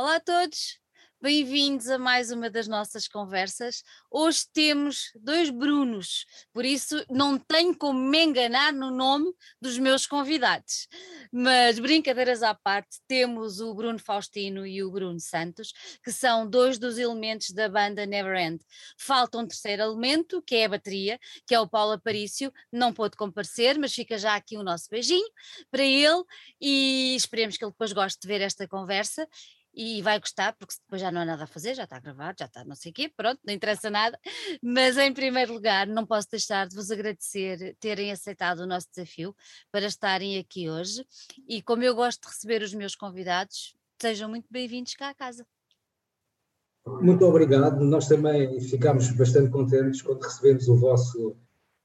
Olá a todos, bem-vindos a mais uma das nossas conversas. Hoje temos dois Brunos, por isso não tenho como me enganar no nome dos meus convidados. Mas brincadeiras à parte, temos o Bruno Faustino e o Bruno Santos, que são dois dos elementos da banda Neverend. Falta um terceiro elemento, que é a bateria, que é o Paulo Aparício, não pôde comparecer, mas fica já aqui o nosso beijinho para ele e esperemos que ele depois goste de ver esta conversa e vai gostar, porque depois já não há nada a fazer, já está gravado, já está não sei o quê, pronto, não interessa nada. Mas em primeiro lugar, não posso deixar de vos agradecer terem aceitado o nosso desafio para estarem aqui hoje. E como eu gosto de receber os meus convidados, sejam muito bem-vindos cá à casa. Muito obrigado. Nós também ficamos bastante contentes quando recebemos o vosso,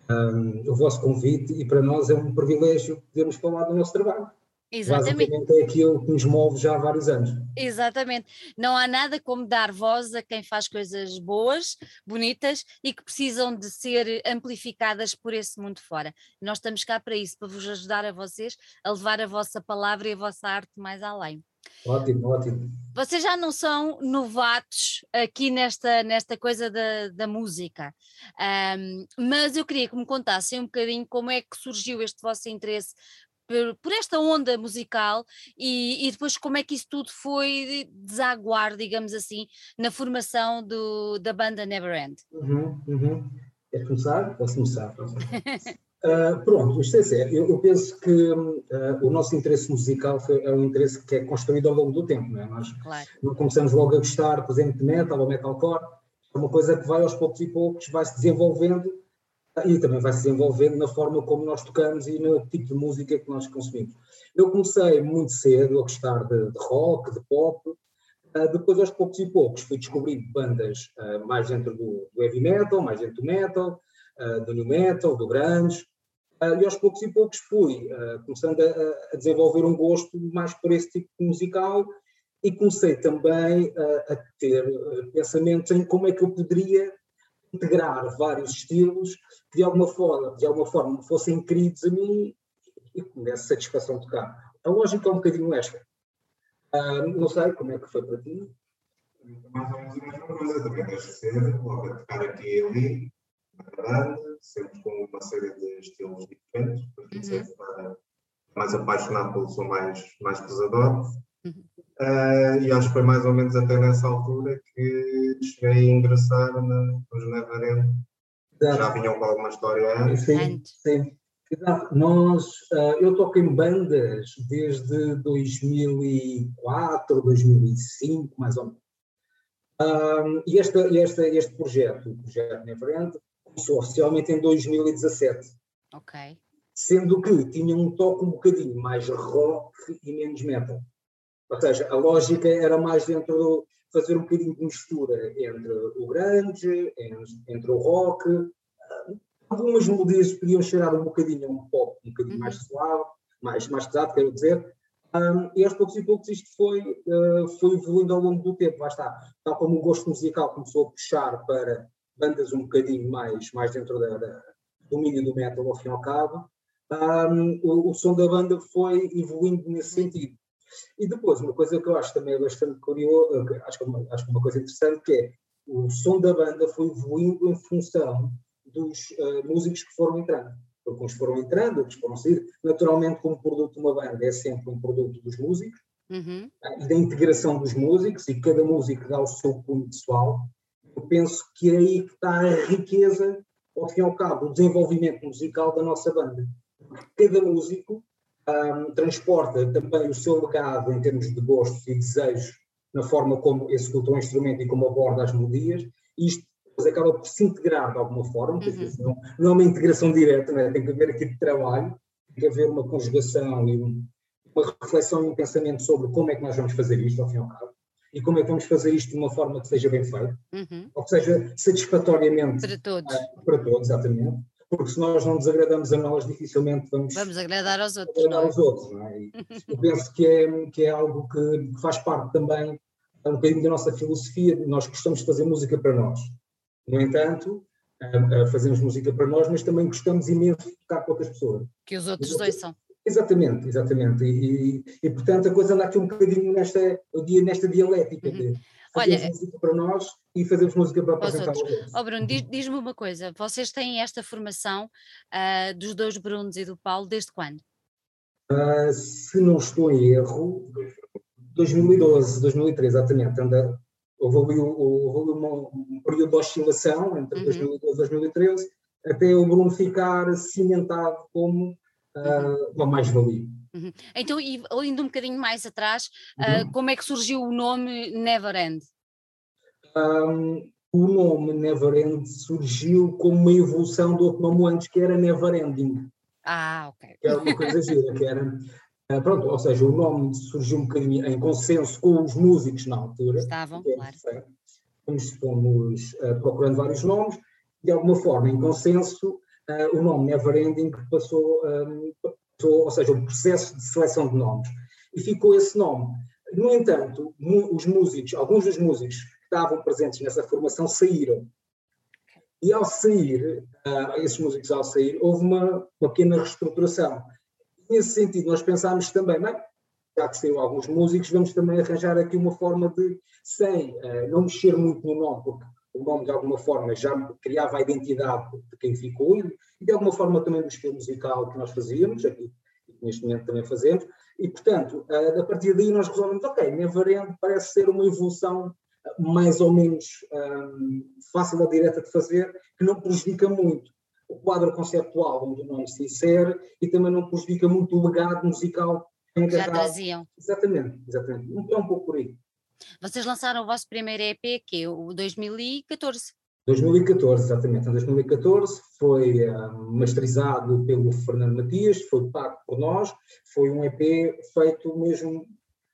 um, o vosso convite e para nós é um privilégio podermos falar do nosso trabalho. Exatamente. Basicamente é aquilo que nos move já há vários anos. Exatamente. Não há nada como dar voz a quem faz coisas boas, bonitas e que precisam de ser amplificadas por esse mundo fora. Nós estamos cá para isso, para vos ajudar a vocês a levar a vossa palavra e a vossa arte mais além. Ótimo, ótimo. Vocês já não são novatos aqui nesta, nesta coisa da, da música, um, mas eu queria que me contassem um bocadinho como é que surgiu este vosso interesse por, por esta onda musical e, e, depois como é que isso tudo foi desaguar, digamos assim, na formação do, da banda Never End. Uhum, uhum. Quer começar? Posso começar. uh, pronto, isto é sério. Eu, eu penso que uh, o nosso interesse musical foi, é um interesse que é construído ao longo do tempo, não é? Nós claro. não começamos logo a gostar, por exemplo, de metal ou metalcore, é uma coisa que vai aos poucos e poucos, vai se desenvolvendo e também vai se desenvolvendo na forma como nós tocamos e no tipo de música que nós consumimos. Eu comecei muito cedo a gostar de, de rock, de pop, uh, depois aos poucos e poucos fui descobrindo bandas uh, mais dentro do, do, heavy metal, mais dentro do metal, uh, do new metal, do grunge, e aos poucos e poucos fui começando a, a, desenvolver um gosto mais por esse tipo de musical e comecei também a ter pensamentos em como é que eu poderia integrar vários estilos que de alguma forma, de alguma forma fossem queridos a mim e com essa satisfação de tocar. A lógica é um bocadinho esta. Uh, não sei como é que foi para ti. Mais ou menos a mesma coisa, também tens de ser, logo a tocar aqui e ali, na banda, sempre com uma série de estilos diferentes, porque uhum. sempre para mais apaixonado pelo som mais, mais pesador. Uhum. Uh, e acho que foi mais ou menos até nessa altura que cheguei a ingressar na, nos Neverend. Já vinham com alguma história antes. Sim, sim. Exato. Nós, uh, eu toco em bandas desde 2004, 2005, mais ou menos. Um, e este, este, este projeto, o projeto Neverend, começou oficialmente em 2017. Ok. Sendo que tinha um toque um bocadinho mais rock e menos metal. Ou seja, a lógica era mais dentro do fazer um bocadinho de mistura entre o grunge, entre o rock. Algumas melodias podiam cheirar um bocadinho a um pop um bocadinho mais uhum. suave, mais, mais pesado, quero dizer. Um, e aos poucos e poucos isto foi, uh, foi evoluindo ao longo do tempo, lá está. Tal como o gosto musical começou a puxar para bandas um bocadinho mais, mais dentro da, da do domínio do metal, ao fim e ao cabo, um, o, o som da banda foi evoluindo nesse sentido. E depois, uma coisa que eu acho também bastante curioso, acho que, é uma, acho que é uma coisa interessante, que é o som da banda foi evoluindo em função dos uh, músicos que foram entrando. Porque uns foram entrando, outros foram sair. Naturalmente, como produto de uma banda, é sempre um produto dos músicos uhum. uh, e da integração dos músicos, e cada músico dá o seu punho pessoal. Eu penso que é aí que está a riqueza, ao fim e ao cabo, o desenvolvimento musical da nossa banda. Cada músico um, transporta também o seu legado em termos de gostos e desejos na forma como executa o instrumento e como aborda as melodias, e isto depois acaba por se integrar de alguma forma, uhum. não, não, é uma integração direta, é? tem que haver aqui de trabalho, tem que haver uma conjugação e um, uma reflexão e um pensamento sobre como é que nós vamos fazer isto, ao fim e ao cabo, e como é que vamos fazer isto de uma forma que seja bem feita, uhum. ou que seja satisfatoriamente para todos. Uh, para todos, exatamente porque se nós não desagradamos a nós, dificilmente vamos, vamos agradar aos outros. Agradar? É? aos outros é? eu penso que é, que é algo que, que faz parte também é um bocadinho da nossa filosofia, nós gostamos de fazer música para nós. No entanto, fazemos música para nós, mas também gostamos imenso de tocar com outras pessoas. Que os outros dois são. Exatamente, exatamente. E, e, e, portanto a coisa anda aqui um bocadinho nesta, nesta dialética uhum. de Olha, música para nós e fazemos música para apresentar aos outros. Oh Bruno, diz-me uma coisa, vocês têm esta formação uh, dos dois Brunos e do Paulo desde quando? Uh, se não estou em erro, 2012, 2013, exatamente. Anda, houve ali, houve ali um período de oscilação entre uhum. 2012 e 2013, até o Bruno ficar cimentado como uh, uma mais-valia. Uhum. Então, e indo um bocadinho mais atrás, uh, como é que surgiu o nome Never End? Um, o nome Never End surgiu como uma evolução do outro nome antes, que era Never Ending. Ah, ok. Que era uma coisa gira, que era. Uh, pronto, ou seja, o nome surgiu um bocadinho em consenso com os músicos na altura. Estavam, é, claro. Fomos, fomos uh, procurando vários nomes, de alguma forma, em consenso, o nome Never Ending passou, um, passou, ou seja, o processo de seleção de nomes. E ficou esse nome. No entanto, os músicos, alguns dos músicos que estavam presentes nessa formação saíram. E ao sair, uh, esses músicos ao sair, houve uma, uma pequena reestruturação. Nesse sentido, nós pensámos também, já que saiu alguns músicos, vamos também arranjar aqui uma forma de, sem uh, não mexer muito no nome, porque o nome de alguma forma já criava a identidade de quem ficou e de alguma forma também do estilo musical que nós fazíamos, aqui neste momento também fazemos, e portanto, a partir daí nós resolvemos, ok, Neverend parece ser uma evolução mais ou menos um, fácil ou direta de fazer, que não prejudica muito o quadro conceptual onde o nome se insere e também não prejudica muito o legado musical que já traziam. Exatamente, exatamente. Então, um pouco por aí. Vocês lançaram o vosso primeiro EP, que é o 2014. 2014, exatamente. Em 2014 foi uh, masterizado pelo Fernando Matias, foi pago por nós, foi um EP feito mesmo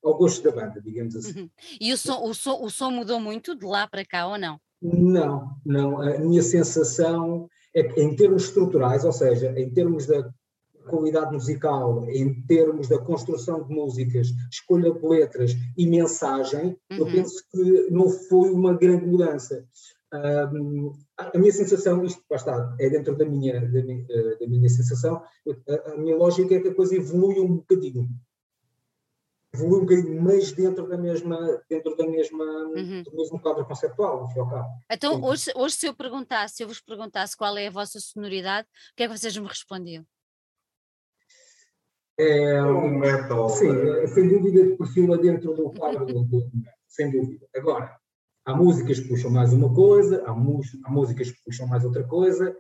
ao gosto da banda, digamos assim. Uhum. E o som, o, som, o som mudou muito de lá para cá ou não? Não, não. A minha sensação é que em termos estruturais, ou seja, em termos da qualidade musical, em termos da construção de músicas, escolha de letras e mensagem, uhum. eu penso que não foi uma grande mudança. Um, a minha sensação, isto está, é dentro da minha, da minha, da minha sensação, a, a, minha lógica é que a coisa evolui um bocadinho. Evolui um bocadinho, mas dentro da mesma, dentro da mesma, uhum. do mesmo quadro conceptual, no fim ao cabo. Então, hoje, hoje, se eu perguntasse, se eu vos perguntasse qual é a vossa sonoridade, o que é que vocês me respondiam? É, um metal. Sim, é, sem dúvida que perfila dentro do quadro do, do sem dúvida. Agora, há músicas que puxam mais uma coisa, há, há músicas que puxam mais outra coisa,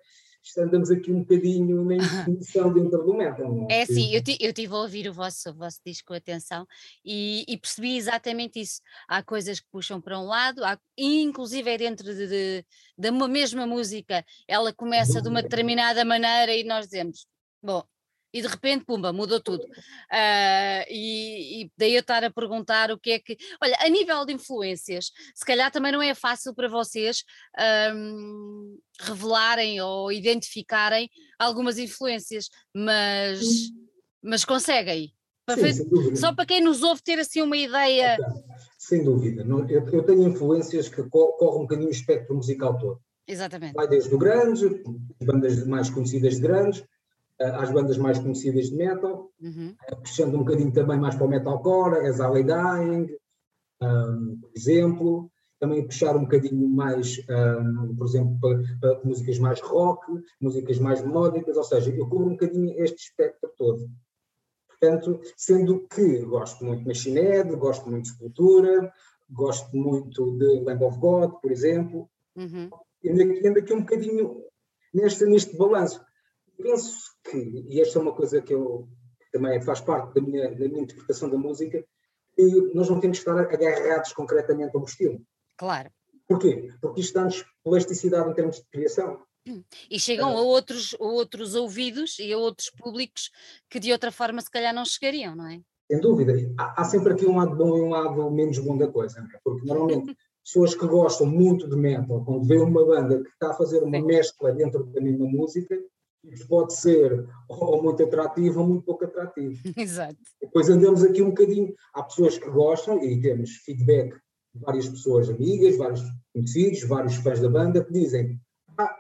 andamos aqui um bocadinho na definição dentro do metal. É, é sim, eu, eu tive a ouvir o vosso, o vosso disco com atenção e, e, percebi exatamente isso. Há coisas que puxam para um lado, há, inclusive é dentro de, de, de uma mesma música, ela começa de uma determinada maneira e nós dizemos, bom, e de repente, pumba, mudou tudo. Uh, e, e, daí eu estar a perguntar o que é que. Olha, a nível de influências, se calhar também não é fácil para vocês um, revelarem ou identificarem algumas influências, mas, mas conseguem. Sim, Só para quem nos ouve ter assim uma ideia. Sem dúvida. Eu, eu tenho influências que correm um bocadinho o espectro musical todo. Exatamente. Vai desde o grande, bandas mais conhecidas de grandes, às bandas mais conhecidas de metal, uhum. Eh, puxando um bocadinho também mais para o metalcore, as Alley Dying, um, por exemplo, também puxar um bocadinho mais, um, por exemplo, para, para, músicas mais rock, músicas mais melódicas, ou seja, eu cubro um bocadinho este espectro todo. Portanto, sendo que gosto muito de Machine Head, gosto muito de Sepultura, gosto muito de Lamb of God, por exemplo, uhum. ando, aqui, ando aqui um bocadinho neste, neste balanço penso que, e esta é uma coisa que eu também faz parte da minha, da minha interpretação da música, que nós não temos que estar agarrados concretamente ao estilo. Claro. Porquê? Porque isto dá-nos plasticidade em termos de criação. E chegam a outros, a outros ouvidos e a outros públicos que de outra forma se calhar não chegariam, não é? Sem dúvida. Há, há sempre aqui um lado bom e um lado menos bom da coisa, é? porque normalmente pessoas que gostam muito de metal, quando vê uma banda que está a fazer uma mescla dentro da mesma música, pode ser ou muito atrativo ou muito pouco atrativo. Exato. Depois andamos aqui um bocadinho, há pessoas que gostam e temos feedback de várias pessoas amigas, vários conhecidos, vários fãs da banda que dizem ah,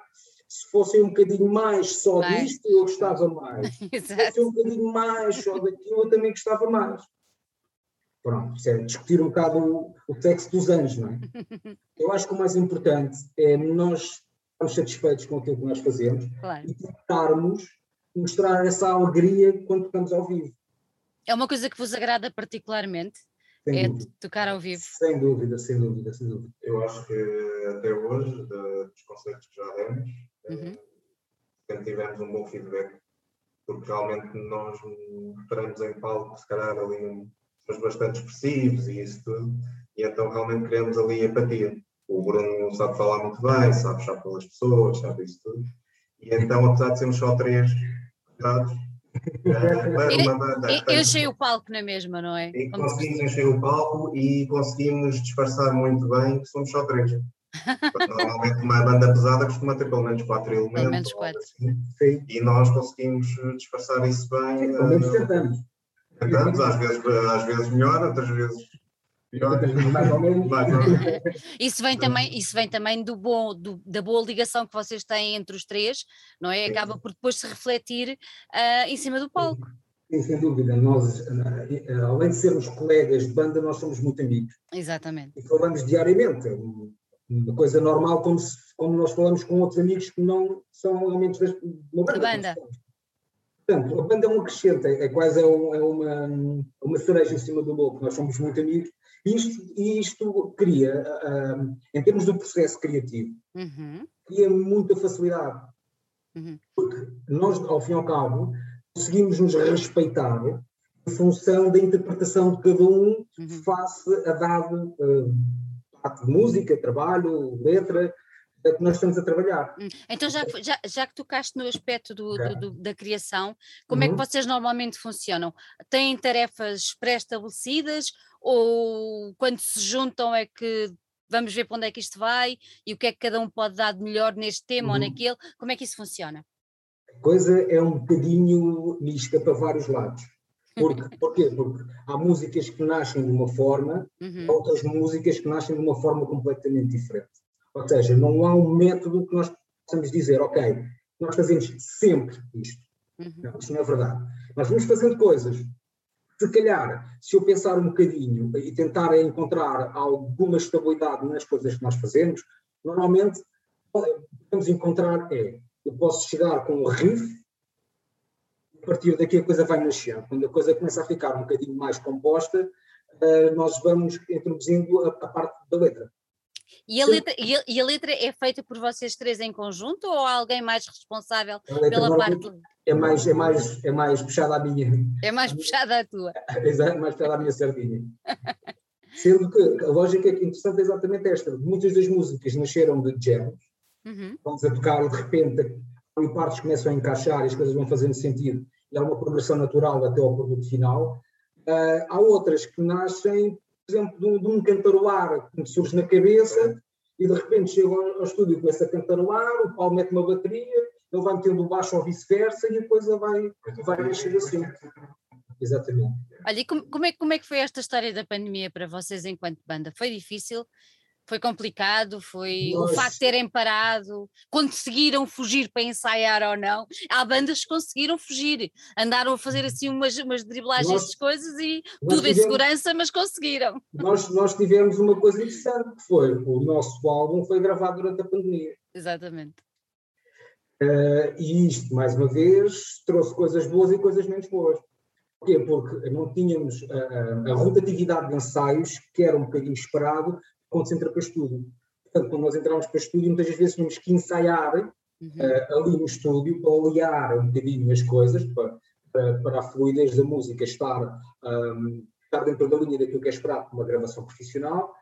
se fossem um bocadinho mais só mais. disto, eu gostava mais. Exato. Se fossem um bocadinho mais só daquilo, eu também gostava mais. Pronto, isso é discutir um bocado o, o texto dos anos, não é? Eu acho que o mais importante é nós estarmos satisfeitos com aquilo que nós fazemos claro. e tentarmos mostrar essa alegria quando tocamos ao vivo. É uma coisa que vos agrada particularmente? Sem é dúvida. tocar ao vivo? Sem dúvida, sem dúvida, sem dúvida. Eu acho que até hoje, de, dos concertos que já demos, uhum. sempre tivemos um bom feedback, porque realmente nós paramos em palco, se calhar ali somos bastante expressivos e isso tudo, e então realmente criamos ali empatia. O Bruno sabe falar muito bem, sabe puxar pelas pessoas, sabe isso tudo. E então, apesar de sermos só três, cuidados, eu, eu enchei o palco na mesma, não é? E conseguimos encher o palco e conseguimos disfarçar muito bem que somos só três. Normalmente uma banda pesada costuma ter pelo menos quatro elementos. Pelo menos quatro. Assim, e nós conseguimos disfarçar isso bem. Pelo menos tentamos. Tentamos, às vezes, às vezes melhor, outras vezes. Isso vem também, isso vem também do bom, do, da boa ligação que vocês têm entre os três, não é? Acaba por depois se refletir uh, em cima do palco. Sim, sem dúvida. Nós, ah, além de sermos colegas de banda, nós somos muito amigos. Exatamente. E falamos diariamente. É uma coisa normal, como, se, como nós falamos com outros amigos que não são elementos da banda. banda. Portanto, a banda é um acrescente, é quase é, um, é uma, uma cereja em cima do bolo. Nós somos muito amigos isto, isto cria, uh, em termos do processo criativo, uhum. cria muita facilidade. Uhum. Porque nós, ao fim e ao cabo, conseguimos nos respeitar em função da interpretação de cada um uhum. face a dado uh, ato de música, trabalho, letra, que nós estamos a trabalhar. Hum, então, já, já, já que tocaste no aspecto do, okay. do, do, da criação, como uhum. é que uhum. vocês normalmente funcionam? Têm tarefas pré-estabelecidas ou quando se juntam é que vamos ver para onde é que isto vai e o que é que cada um pode dar de melhor neste tema uhum. ou naquele? Como é que isso funciona? A coisa é um bocadinho mista para vários lados. Porque, porquê? Porque há músicas que nascem de uma forma, uhum. outras músicas que nascem de uma forma completamente diferente. Ou seja, não há um método que nós possamos dizer, ok, nós fazemos sempre isto. Uhum. Não, isso não é verdade. Nós vamos fazendo coisas. Se calhar, se eu pensar um bocadinho e tentar encontrar alguma estabilidade nas coisas que nós fazemos, normalmente podemos encontrar é, eu posso chegar com um riff, a partir daqui a coisa vai nascer. Quando a coisa começa a ficar um bocadinho mais composta, uh, nós vamos introduzindo a parte da letra. E a, letra, e, a, e a, letra, é feita por vocês três em conjunto ou há alguém mais responsável pela parte? É mais, é, mais, é mais puxada a minha. É mais puxada a tua. Exato, mais puxada a minha sardinha. Sendo que a lógica interessante é exatamente esta. Muitas das músicas nasceram de jams, uhum. vamos a tocar e de repente e partes começam a encaixar e as coisas vão fazendo sentido e há uma progressão natural até ao produto final. Uh, há outras que nascem exemplo, de um, cantarolar que me surge na cabeça e de repente chego ao, ao estúdio e começo a cantarolar, o Paulo mete uma bateria, ele vai metendo o baixo ou vice-versa e a coisa vai, vai mexer assim. Exatamente. Olha, e como, como, é, como é que foi esta história da pandemia para vocês enquanto banda? Foi difícil? Foi complicado? Foi Nós... o facto de terem parado? Conseguiram fugir para ensaiar ou não? Há bandas que conseguiram fugir, andaram a fazer assim umas, umas driblagens Nós... de coisas e tudo tivemos... em segurança, mas conseguiram. Nós, nós tivemos uma coisa interessante que foi o nosso álbum foi gravado durante a pandemia. Exatamente. Uh, e isto, mais uma vez, trouxe coisas boas e coisas menos boas. Porquê? Porque não tínhamos a, a rotatividade de ensaios, que era um bocadinho esperado, quando se entra para estúdio. Portanto, quando nós entramos para estúdio, muitas vezes tínhamos que ensaiar uhum. uh, ali no estúdio para aliar um bocadinho as coisas, para, para, para a fluidez da música estar, um, estar dentro da linha daquilo que é esperado para uma gravação profissional.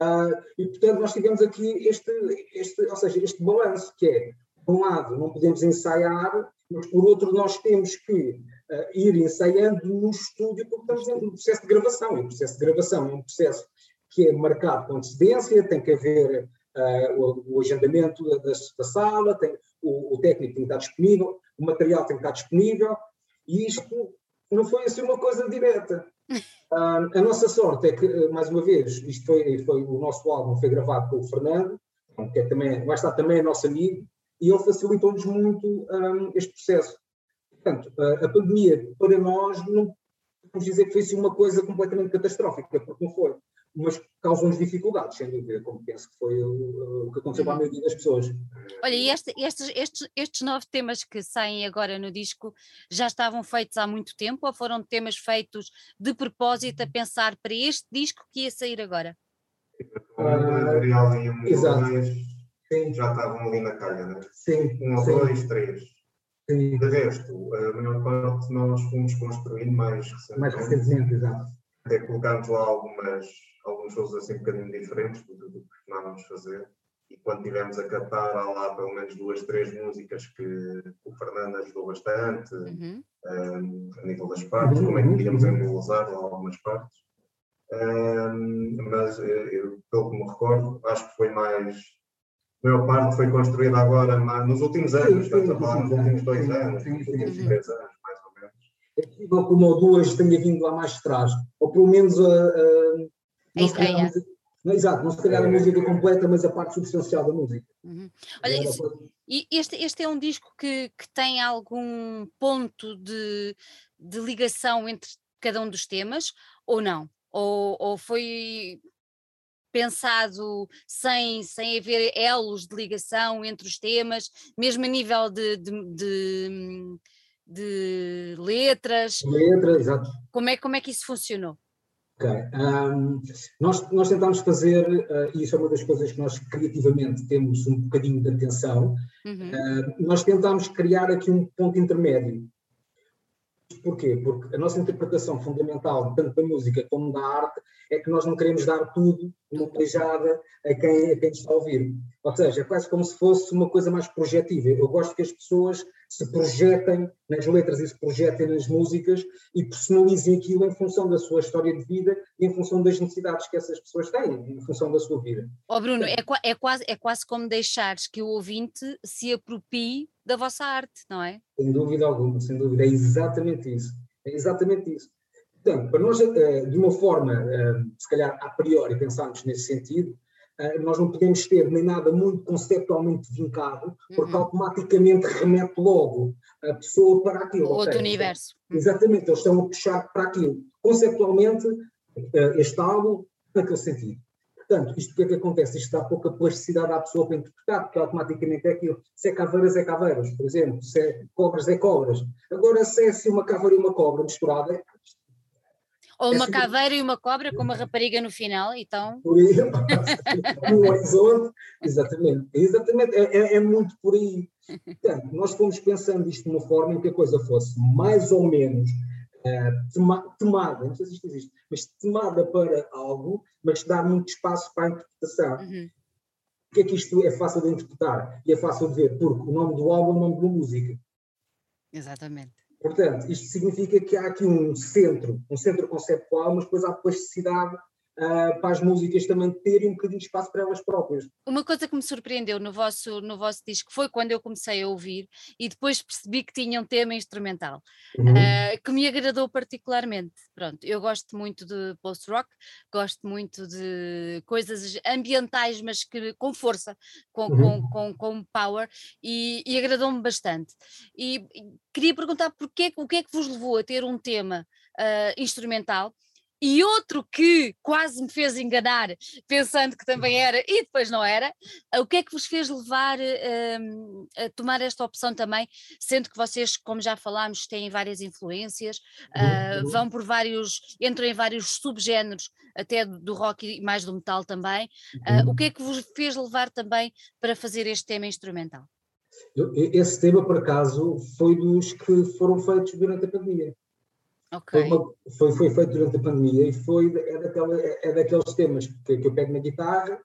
Uh, e, portanto, nós tivemos aqui este, este, ou seja, este balanço, que é, por um lado, não podemos ensaiar, mas por outro, nós temos que uh, ir ensaiando no estúdio, porque estamos no processo de gravação. E o processo de gravação é um processo que é marcado com antecedência, tem que haver uh, o, o, agendamento da, da sala, tem, o, o, técnico tem que estar disponível, o material tem que estar disponível, e isto não foi assim uma coisa direta. Uh, a nossa sorte é que, mais uma vez, isto foi, foi o nosso álbum foi gravado pelo Fernando, que é também, vai estar também nosso amigo, e ele facilitou-nos muito um, este processo. Portanto, a, a, pandemia, para nós, não podemos dizer que foi assim, uma coisa completamente catastrófica, porque não foi mas causam-nos dificuldades, sem dúvida, como penso que foi o, o que aconteceu para a maioria das pessoas. Olha, e este, estes, estes, estes nove temas que saem agora no disco já estavam feitos há muito tempo ou foram temas feitos de propósito a pensar para este disco que ia sair agora? O material e um exato. Sim. já estavam ali na calha, né? Sim. Um ou dois, três. Sim. De resto, a maior parte nós fomos construindo mais recentemente. Mais recentemente, exato. Até colocámos lá algumas alguns shows assim um bocadinho diferentes do, do que costumávamos fazer. E quando tivemos a captar, há lá pelo menos duas, três músicas que o Fernando ajudou bastante, uhum. um, a nível das partes, como é que queríamos embelezar algumas partes. Um, mas eh, eu, pelo que me recordo, acho que foi mais. A maior parte foi construída agora nos últimos anos, estamos a falar nos últimos dois anos, nos últimos três anos, mais ou menos. É possível que uma ou duas tenha vindo lá mais atrás, ou pelo menos a, a a ideia. Não, exato, não se calhar a música completa, mas a parte substancial da música. Uhum. Olha, e este, este é um disco que, que tem algum ponto de, de ligação entre cada um dos temas, ou não? Ou, ou foi pensado sem, sem haver elos de ligação entre os temas, mesmo a nível de, de, de, de letras? Letras, exato. Como é, como é que isso funcionou? Ok. Um, nós, nós tentámos fazer, uh, e isso é uma das coisas que nós criativamente temos um bocadinho de atenção, uhum. uh, nós tentámos criar aqui um ponto intermédio. Porquê? Porque a nossa interpretação fundamental, tanto da música como da arte, é que nós não queremos dar tudo, uma beijada a quem, a quem está a ouvir. Ou seja, é quase como se fosse uma coisa mais projetiva. Eu gosto que as pessoas se projetem nas letras e se projetem nas músicas e personalizem aquilo em função da sua história de vida e em função das necessidades que essas pessoas têm, em função da sua vida. Ó oh Bruno, é, é, quase, é quase como deixares que o ouvinte se apropie da vossa arte, não é? Sem dúvida alguma, sem dúvida, é exatamente isso. É exatamente isso. Portanto, para nós, eh, de uma forma, eh, se calhar a priori, pensarmos nesse sentido, nós não podemos ter nem nada muito conceptualmente vincado, porque uhum. automaticamente remete logo a pessoa para aquilo. Outro universo. Exatamente, eles estão a puxar para aquilo. Conceptualmente, este álbum, naquele sentido. Portanto, isto o que é que acontece? Isto dá pouca plasticidade à pessoa para interpretar, porque automaticamente é aquilo. Se é caveiras, é caveiras, por exemplo. Se é cobras, é cobras. Agora, se é assim uma caveira e uma cobra misturada, ou uma caveira e uma cobra com uma rapariga no final, então. Por aí, no horizonte, exatamente. Exatamente, é, é, é, muito por aí. Portanto, nós fomos pensando isto de uma forma em que a coisa fosse mais ou menos uh, tema, temada, não sei se isto existe, mas temada para algo, mas dar muito espaço para a interpretação. Uhum. Porque é que isto é fácil de interpretar e é fácil de ver? Porque o nome do álbum é o nome da música. Exatamente. Portanto, isto significa que há aqui um centro, um centro conceptual, mas depois há plasticidade uh, para as músicas também terem um bocadinho de espaço para elas próprias. Uma coisa que me surpreendeu no vosso, no vosso disco foi quando eu comecei a ouvir e depois percebi que tinha um tema instrumental uhum. uh, que me agradou particularmente. Pronto, eu gosto muito de post-rock, gosto muito de coisas ambientais, mas que, com força, com, uhum. com, com, com, power, e, e agradou-me bastante. E, e queria perguntar porquê, o que é que vos levou a ter um tema uh, instrumental e outro que quase me fez enganar, pensando que também era e depois não era, o que é que vos fez levar um, a tomar esta opção também, sendo que vocês, como já falámos, têm várias influências, uh, vão por vários, entram em vários subgéneros, até do rock e mais do metal também. Uh, o que é que vos fez levar também para fazer este tema instrumental? Esse tema, por acaso, foi dos que foram feitos durante a pandemia. Okay. Foi, uma, foi, foi, feito durante a pandemia e foi, é, daquela, é daqueles temas que, que, eu pego na guitarra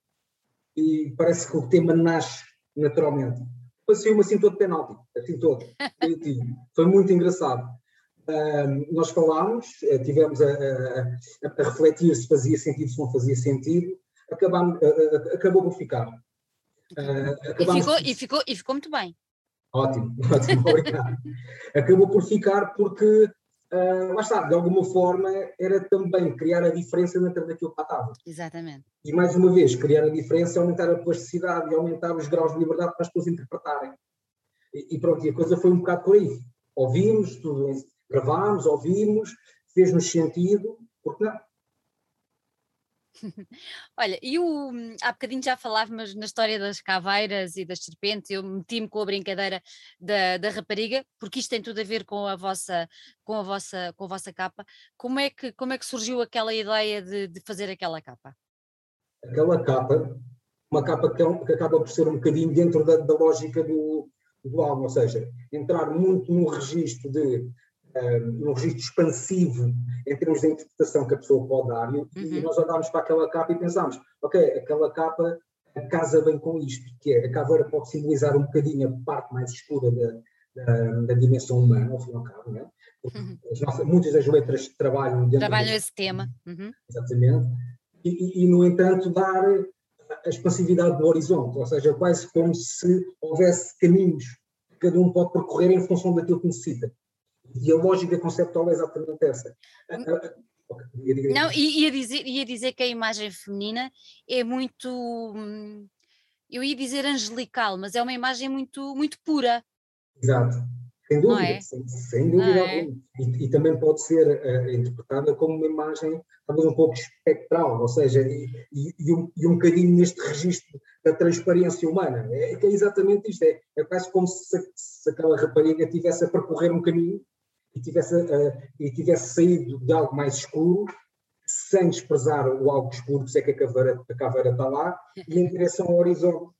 e parece que o tema nasce naturalmente. Passei-me assim todo penalti, assim todo. foi muito engraçado. Um, nós falámos, eh, tivemos a, a, a, refletir se fazia sentido, se não fazia sentido, acabamos, acabou por ficar. Uh, e, ficou, e, ficou, e ficou muito bem. Ótimo, ótimo, obrigado. acabou por ficar porque uh, lá está, de alguma forma era também criar a diferença dentro daquilo que estava. Exatamente. E mais uma vez, criar a diferença, aumentar a plasticidade e aumentar os graus de liberdade para as pessoas interpretarem. E, e pronto, e a coisa foi um bocado por aí. Ouvimos, tudo, gravámos, ouvimos, fez-nos sentido, porque não? Olha, e o, há bocadinho já falávamos na história das caveiras e das serpentes, eu meti-me com a brincadeira da, da rapariga, porque isto tem tudo a ver com a vossa, com a vossa, com a vossa capa. Como é que, como é que surgiu aquela ideia de, de fazer aquela capa? Aquela capa, uma capa que, é que acaba por ser um bocadinho dentro da, da lógica do, do álbum, ou seja, entrar muito no registro de um registro expansivo em termos de interpretação que a pessoa pode dar, e, uhum. e nós olhámos para aquela capa e pensámos, ok, aquela capa casa bem com isto, que é a caveira pode simbolizar um bocadinho a parte mais escura da, da, da dimensão humana, ao fim e ao cabo, não é? Uhum. Nossas, muitas das letras trabalham Trabalham esse tema. Uhum. Exatamente. E, e, e, no entanto, dar a expansividade do horizonte, ou seja, quase como se houvesse caminhos que cada um pode percorrer em função daquilo que necessita. E a lógica conceptual é exatamente essa. Não, ia dizer, ia dizer que a imagem feminina é muito, hum, eu ia dizer angelical, mas é uma imagem muito, muito pura. Exato, sem dúvida, é? sem, sem, dúvida é? e, e, também pode ser uh, interpretada como uma imagem talvez um pouco espectral, ou seja, e, e, e, um, e um bocadinho neste registro da transparência humana. É, é exatamente isto, é, é quase como se, se aquela rapariga estivesse a percorrer um caminho e tivesse, uh, e tivesse saído de algo mais escuro, sem desprezar o algo escuro, que sei que a caveira, a caveira está lá, e em direção ao horizonte.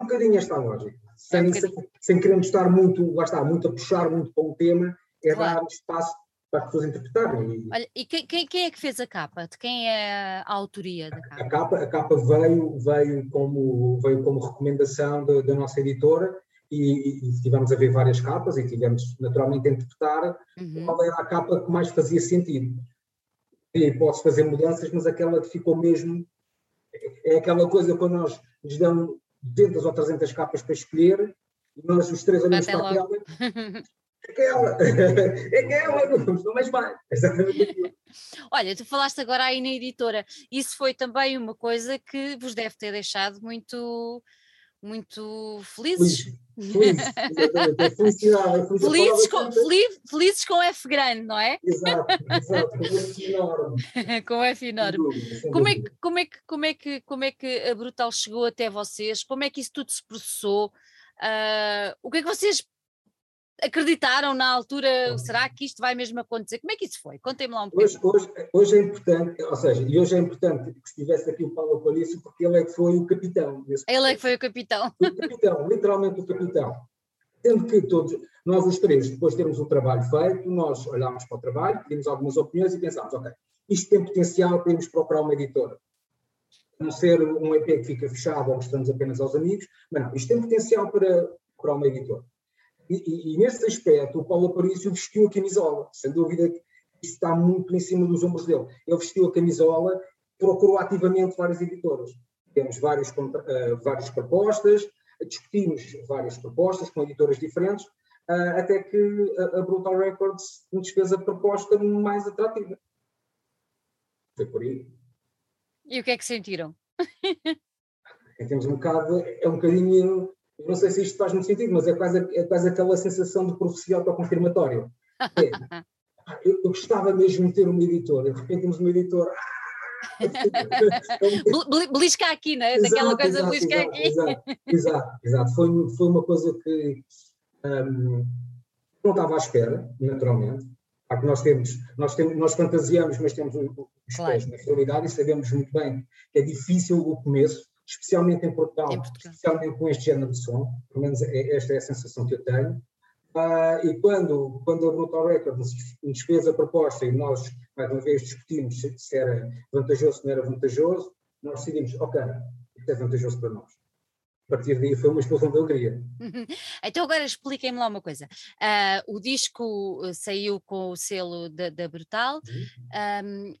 Um bocadinho esta lógica. Sem, é um sem, sem queremos estar muito, lá está, muito a puxar muito para o tema, é claro. dar espaço para as pessoas interpretarem. Olha, e quem, quem, quem, é que fez a capa? De quem é a autoria da capa? A capa, a capa veio, veio, como, veio como recomendação da, da nossa editora e, e, tivemos a ver várias capas e tivemos naturalmente a interpretar uhum. qual era a capa que mais fazia sentido. E posso fazer mudanças, mas aquela que ficou mesmo é aquela coisa quando nós nos dão 200 ou 300 capas para escolher e nós os três olhamos para aquela aquela, aquela, não mais vai. Olha, tu falaste agora aí na editora, isso foi também uma coisa que vos deve ter deixado muito muito felizes. Feliz, é felicidade, é felizes, com, feliz, felizes com F grande, não é? Exato, exato, com F enorme. com F enorme. Como é, que, como, é que, como, é que, como é que a Brutal chegou até vocês? Como é que isso tudo se processou? Uh, o que é que vocês acreditaram na altura, será que isto vai mesmo acontecer? Como é que isso foi? Contem-me lá um pouquinho. Hoje, hoje, hoje, é importante, ou seja, e hoje é importante que estivesse aqui o Paulo Aparicio, porque ele é que foi o capitão. Ele é que foi o capitão. O capitão, literalmente o capitão. Sendo que todos, nós os três, depois de termos o trabalho feito, nós olhámos para o trabalho, pedimos algumas opiniões e pensámos, ok, isto tem potencial, podemos procurar uma editora. Não ser um EP que fica fechado ou mostramos apenas aos amigos, mas não, isto tem potencial para procurar uma editora. E, e, nesse aspecto, o Paulo Aparício vestiu a camisola, sem dúvida que isso está muito em cima dos ombros dele. Ele vestiu a camisola, procurou ativamente várias editoras. Temos vários, uh, várias propostas, discutimos várias propostas com editoras diferentes, uh, até que a, a, Brutal Records nos fez a proposta mais atrativa. Foi por aí. E o que é que sentiram? Temos um bocado, é um bocadinho não sei se isto faz muito sentido, mas é quase, é quase aquela sensação de profecia autoconfirmatória. É, eu, eu, gostava mesmo de ter uma editora, de repente temos uma editora. belisca aqui, não é? Daquela coisa exato, belisca exato, aqui. Exato, exato, exato. Foi, foi uma coisa que um, não estava à espera, naturalmente. nós temos, nós temos, nós fantasiamos, mas temos os claro. pés na realidade e sabemos muito bem que é difícil o começo, especialmente em Portugal, em Portugal, especialmente com este género de som, pelo menos é, esta é a sensação que eu tenho. Uh, e quando, quando a Brutal Records nos fez a proposta e nós, mais uma vez, discutimos se, era vantajoso ou não era vantajoso, nós decidimos, ok, isto é vantajoso para nós. A partir daí foi uma explosão de alegria. Então agora expliquem-me lá uma coisa. Uh, o disco saiu com o selo da, da Brutal. Uhum. Um,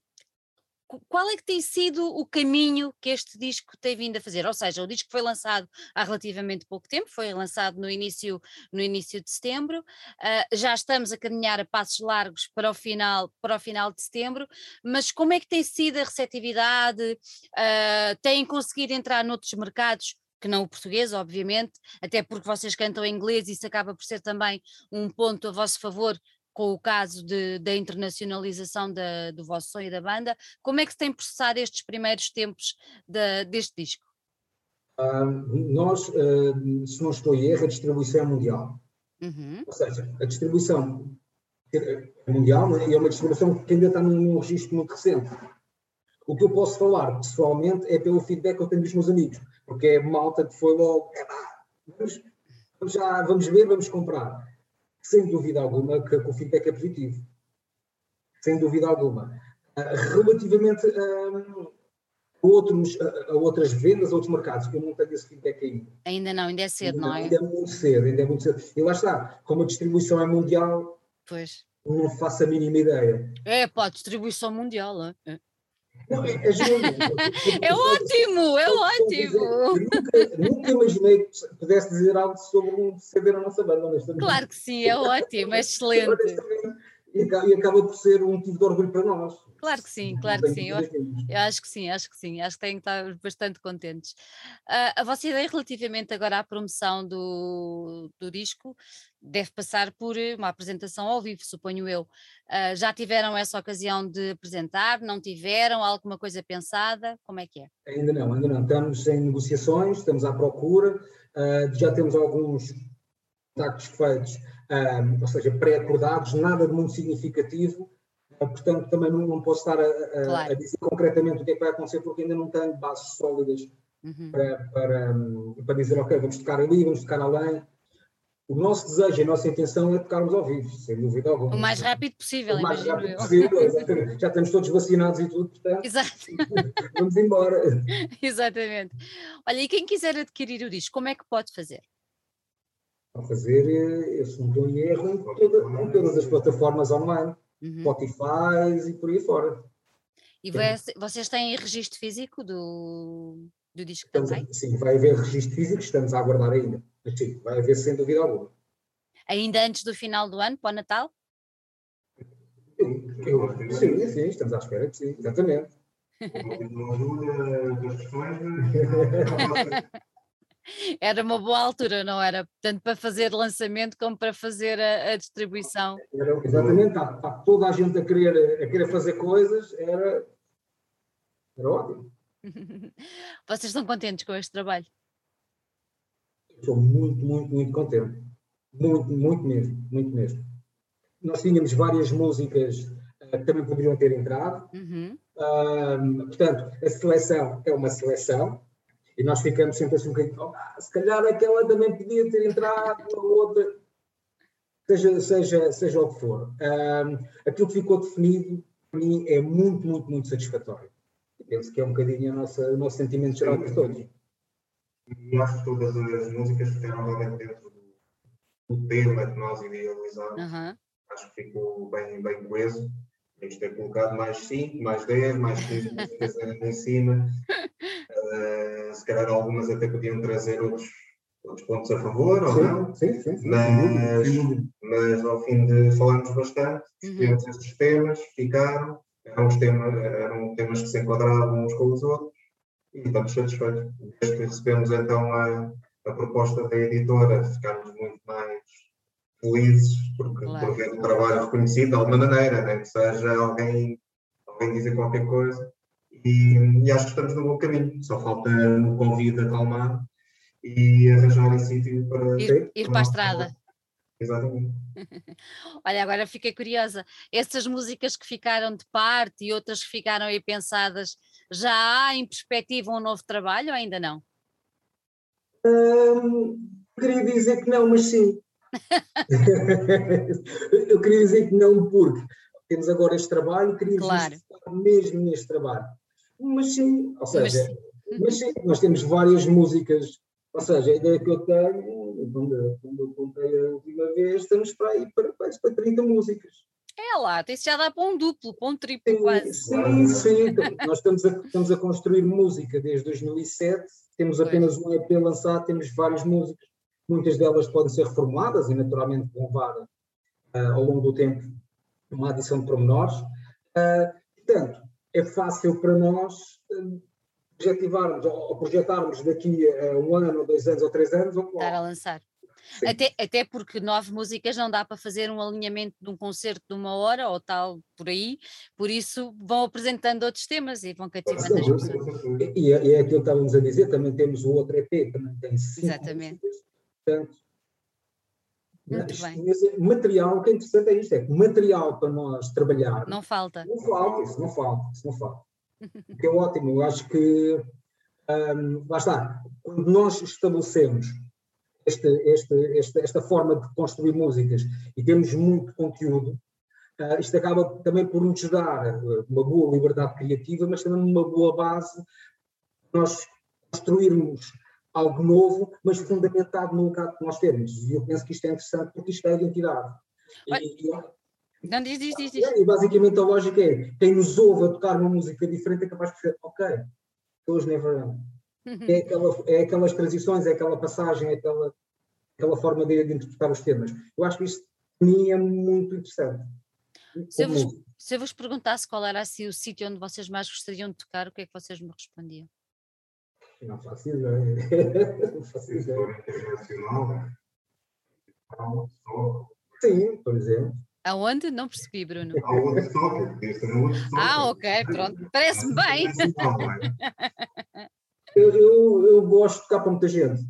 qual é que tem sido o caminho que este disco tem vindo a fazer? Ou seja, o disco foi lançado há relativamente pouco tempo, foi lançado no início, no início de setembro, uh, já estamos a caminhar a passos largos para o final, para o final de setembro, mas como é que tem sido a receptividade? Uh, têm conseguido entrar noutros mercados? que não o português, obviamente, até porque vocês cantam em inglês e isso acaba por ser também um ponto a vosso favor com o caso de, da internacionalização da, do vosso som e da banda. Como é que se tem processado estes primeiros tempos de, deste disco? Nós, se não estou em erro, a distribuição é mundial. Uhum. Ou seja, a distribuição é mundial é? e é uma distribuição que ainda está num, num registro muito recente. O que eu posso falar pessoalmente é pelo feedback que eu tenho dos meus amigos, porque é malta que foi logo, vamos, vamos, já, vamos ver, vamos comprar sem dúvida alguma que, que o feedback é positivo. Sem dúvida alguma. Uh, relativamente a, outros, a, a, outras vendas, a outros mercados, eu não tenho esse feedback ainda. Ainda não, ainda é cedo, ainda, não é? Ainda é muito cedo, ainda é muito cedo. E lá está, como a distribuição é mundial, pois. não faço a mínima ideia. É, pá, distribuição mundial, é? Não, é, é, é ótimo, é ótimo. Nunca, nunca, imaginei que pudesse dizer algo sobre um CD na nossa banda, honestamente. Claro que sim, é ótimo, é excelente. E acaba por ser um motivo de orgulho para nós. Claro que sim, claro que sim. Eu, eu, acho que sim, acho que sim. Acho que têm que estar bastante contentes. Uh, a vossa ideia relativamente agora à promoção do, do disco deve passar por uma apresentação ao vivo, suponho eu. Uh, já tiveram essa ocasião de apresentar? Não tiveram? Alguma coisa pensada? Como é que é? Ainda não, ainda não. Estamos em negociações, estamos à procura, uh, já temos alguns contactos feitos, ou seja, pré-acordados, nada de muito significativo Portanto, também não, não posso estar a, a, claro. a, dizer concretamente o que é que vai acontecer, porque ainda não tenho bases sólidas uhum. para, para, para dizer, ok, vamos tocar ali, vamos tocar além. O nosso desejo, a nossa intenção é tocarmos ao vivo, sem dúvida alguma. O mais rápido possível, O mais rápido eu. possível, exatamente. Já estamos todos vacinados e tudo, portanto. Exato. vamos embora. Exatamente. Olha, e quem quiser adquirir o disco, como é que pode fazer? Pode fazer, eh, eu se não estou em erro, em, toda, em todas as plataformas online uhum. Spotify e por aí fora. E vocês têm registro físico do, do disco estamos, também? Sim, vai haver registro físico, estamos a aguardar ainda. Mas sim, vai haver sem dúvida alguma. Ainda antes do final do ano, para o Natal? Sim, eu, sim, sim, estamos à espera que sim, exatamente. Não ajuda das questões. era uma boa altura, não era? Tanto para fazer lançamento como para fazer a, a distribuição. Era, exatamente, está, está, toda a gente a querer, a querer fazer coisas, era, era ótimo. Vocês estão contentes com este trabalho? Estou muito, muito, muito contente. Muito, muito mesmo, muito mesmo. Nós tínhamos várias músicas uh, que também poderiam ter entrado. Uhum. Uh, portanto, a seleção é uma seleção, e nós ficamos sempre assim um bocadinho, oh, se calhar aquela também podia ter entrado, a outra, seja, seja, seja o que for. Um, aquilo que ficou definido, para mim, é muito, muito, muito satisfatório. Penso que é um bocadinho a nossa, o nosso sentimento geral por todos. E acho que todas as músicas ficaram realmente dentro do, do tema que nós idealizamos. Uhum. Acho que ficou bem, bem coeso. Temos ter colocado mais 5, mais 10, mais 15 músicas em cima. Uh, se calhar algumas até podiam trazer outros, outros pontos a favor, ou não? Sim, sim, sim. Mas, mas ao fim de falarmos bastante, tivemos uhum. estes temas, ficaram, eram, os temas, eram temas que se enquadravam uns com os outros e estamos satisfeitos. Desde que recebemos então a, a proposta da editora, ficámos muito mais felizes porque, claro. por ver o trabalho reconhecido de alguma maneira, né? que seja alguém, alguém dizer qualquer coisa. E, e, acho que estamos no bom caminho, só falta o convite acalmar e arranjar em sítio para ir, ir para a estrada. Exatamente. Olha, agora fiquei curiosa. Essas músicas que ficaram de parte e outras que ficaram aí pensadas, já há em perspectiva um novo trabalho ou ainda não? Hum, queria dizer que não, mas sim. eu queria dizer que não, porque temos agora este trabalho, queríamos claro. mesmo neste trabalho. Mas sim, ou seja, mas... mas sim, nós temos várias músicas, ou seja, a ideia que eu tenho, quando, quando eu contei a última vez, estamos para aí para, para 30 músicas. É lá, isso já dá para um duplo, para um triplo sim, quase. Sim, sim. Nós estamos a, estamos a construir música desde 2007, temos apenas um EP lançado, temos várias músicas, muitas delas podem ser reformuladas e naturalmente vão levar uh, ao longo do tempo uma adição de pormenores. Uh, portanto, é fácil para nós uh, objetivarmos ou projetarmos daqui a um ano, ou dois anos, ou três anos, ou Estar a lançar. Até, até porque nove músicas não dá para fazer um alinhamento de um concerto de uma hora ou tal por aí, por isso vão apresentando outros temas e vão cativando as pessoas. E, é, e é aquilo que estávamos a dizer, também temos o outro EP, também tem cinco Exatamente. músicas, portanto, muito bem. material, o que é interessante é isto, é que material para nós trabalhar. Não falta. Não falta, isso não falta, isso não falta. O que é ótimo, eu acho que um, lá está, quando nós estabelecemos este, este, este, esta forma de construir músicas e temos muito conteúdo, uh, isto acaba também por nos dar uma boa liberdade criativa, mas também uma boa base nós construirmos algo novo, mas fundamentado no lugar que nós temos. E eu penso que isto é interessante porque isto é a identidade. E, não, diz, diz, diz, diz. E basicamente a lógica é, quem nos ouve a tocar uma música diferente é capaz de dizer, ok, those never end. É, aquela, é aquelas transições, é aquela passagem, é aquela, aquela forma de, de interpretar os temas. Eu acho que isto, para mim, é muito interessante. Se eu, vos, se eu vos perguntasse qual era assim, o sítio onde vocês mais gostariam de tocar, o que é que vocês me respondiam? Não faço ideia. Não faço ideia. Sim, por exemplo. Aonde? Não percebi, Bruno. Aonde Ah, ok, pronto. Parece-me bem. Eu, eu, eu gosto de tocar para muita gente.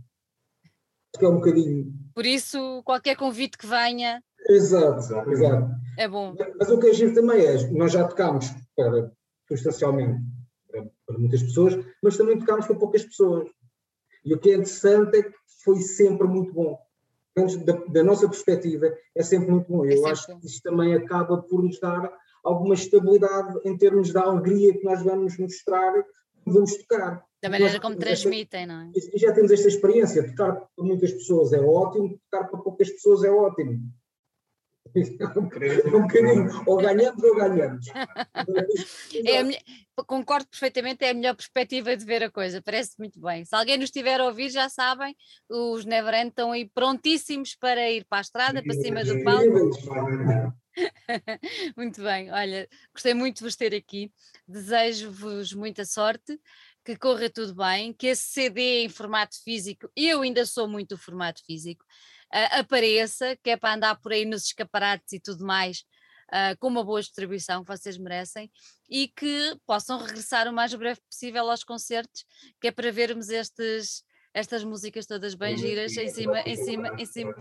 É um bocadinho. Por isso, qualquer convite que venha. Exato, exato. É bom. Mas o que é giro também é, nós já tocámos para, substancialmente para, muitas pessoas, mas também tocámos para poucas pessoas. E o que é interessante é que foi sempre muito bom. Da, da nossa perspectiva, é sempre muito bom. Eu é acho que isto também acaba por nos dar alguma estabilidade em termos da alegria que nós vamos mostrar vamos tocar. Da maneira como transmitem, esta, não é? E já temos esta experiência, tocar para muitas pessoas é ótimo, tocar para poucas pessoas é ótimo. Um bocadinho, ou ganhamos ou ganhamos. É minha, concordo perfeitamente, é a melhor perspectiva de ver a coisa, parece muito bem. Se alguém nos estiver a ouvir, já sabem, os Neverend estão aí prontíssimos para ir para a estrada, para cima do palco. muito bem, olha, gostei muito de vos ter aqui, desejo-vos muita sorte, que corra tudo bem, que esse CD em formato físico, eu ainda sou muito o formato físico, uh, apareça, que é para andar por aí nos escaparates e tudo mais, uh, com uma boa distribuição que vocês merecem e que possam regressar o mais breve possível aos concertos, que é para vermos estes, estas músicas todas bem giras em cima, em cima, em cima,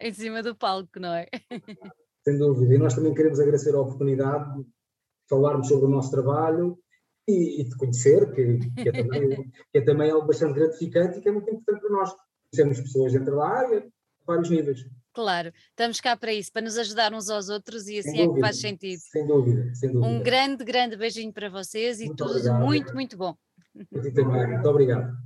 em cima do palco, não é? Sem dúvida, e nós também queremos agradecer a oportunidade de falarmos sobre o nosso trabalho e, de conhecer, que, que, é também, que é também algo bastante gratificante e que é muito importante para nós. Conhecemos pessoas dentro da área, vários níveis. Claro, estamos cá para isso, para nos ajudar uns aos outros e assim dúvida, é que faz sentido. Sem dúvida, sem dúvida. Um grande, grande beijinho para vocês e muito tudo obrigado. muito, muito bom. Muito obrigado.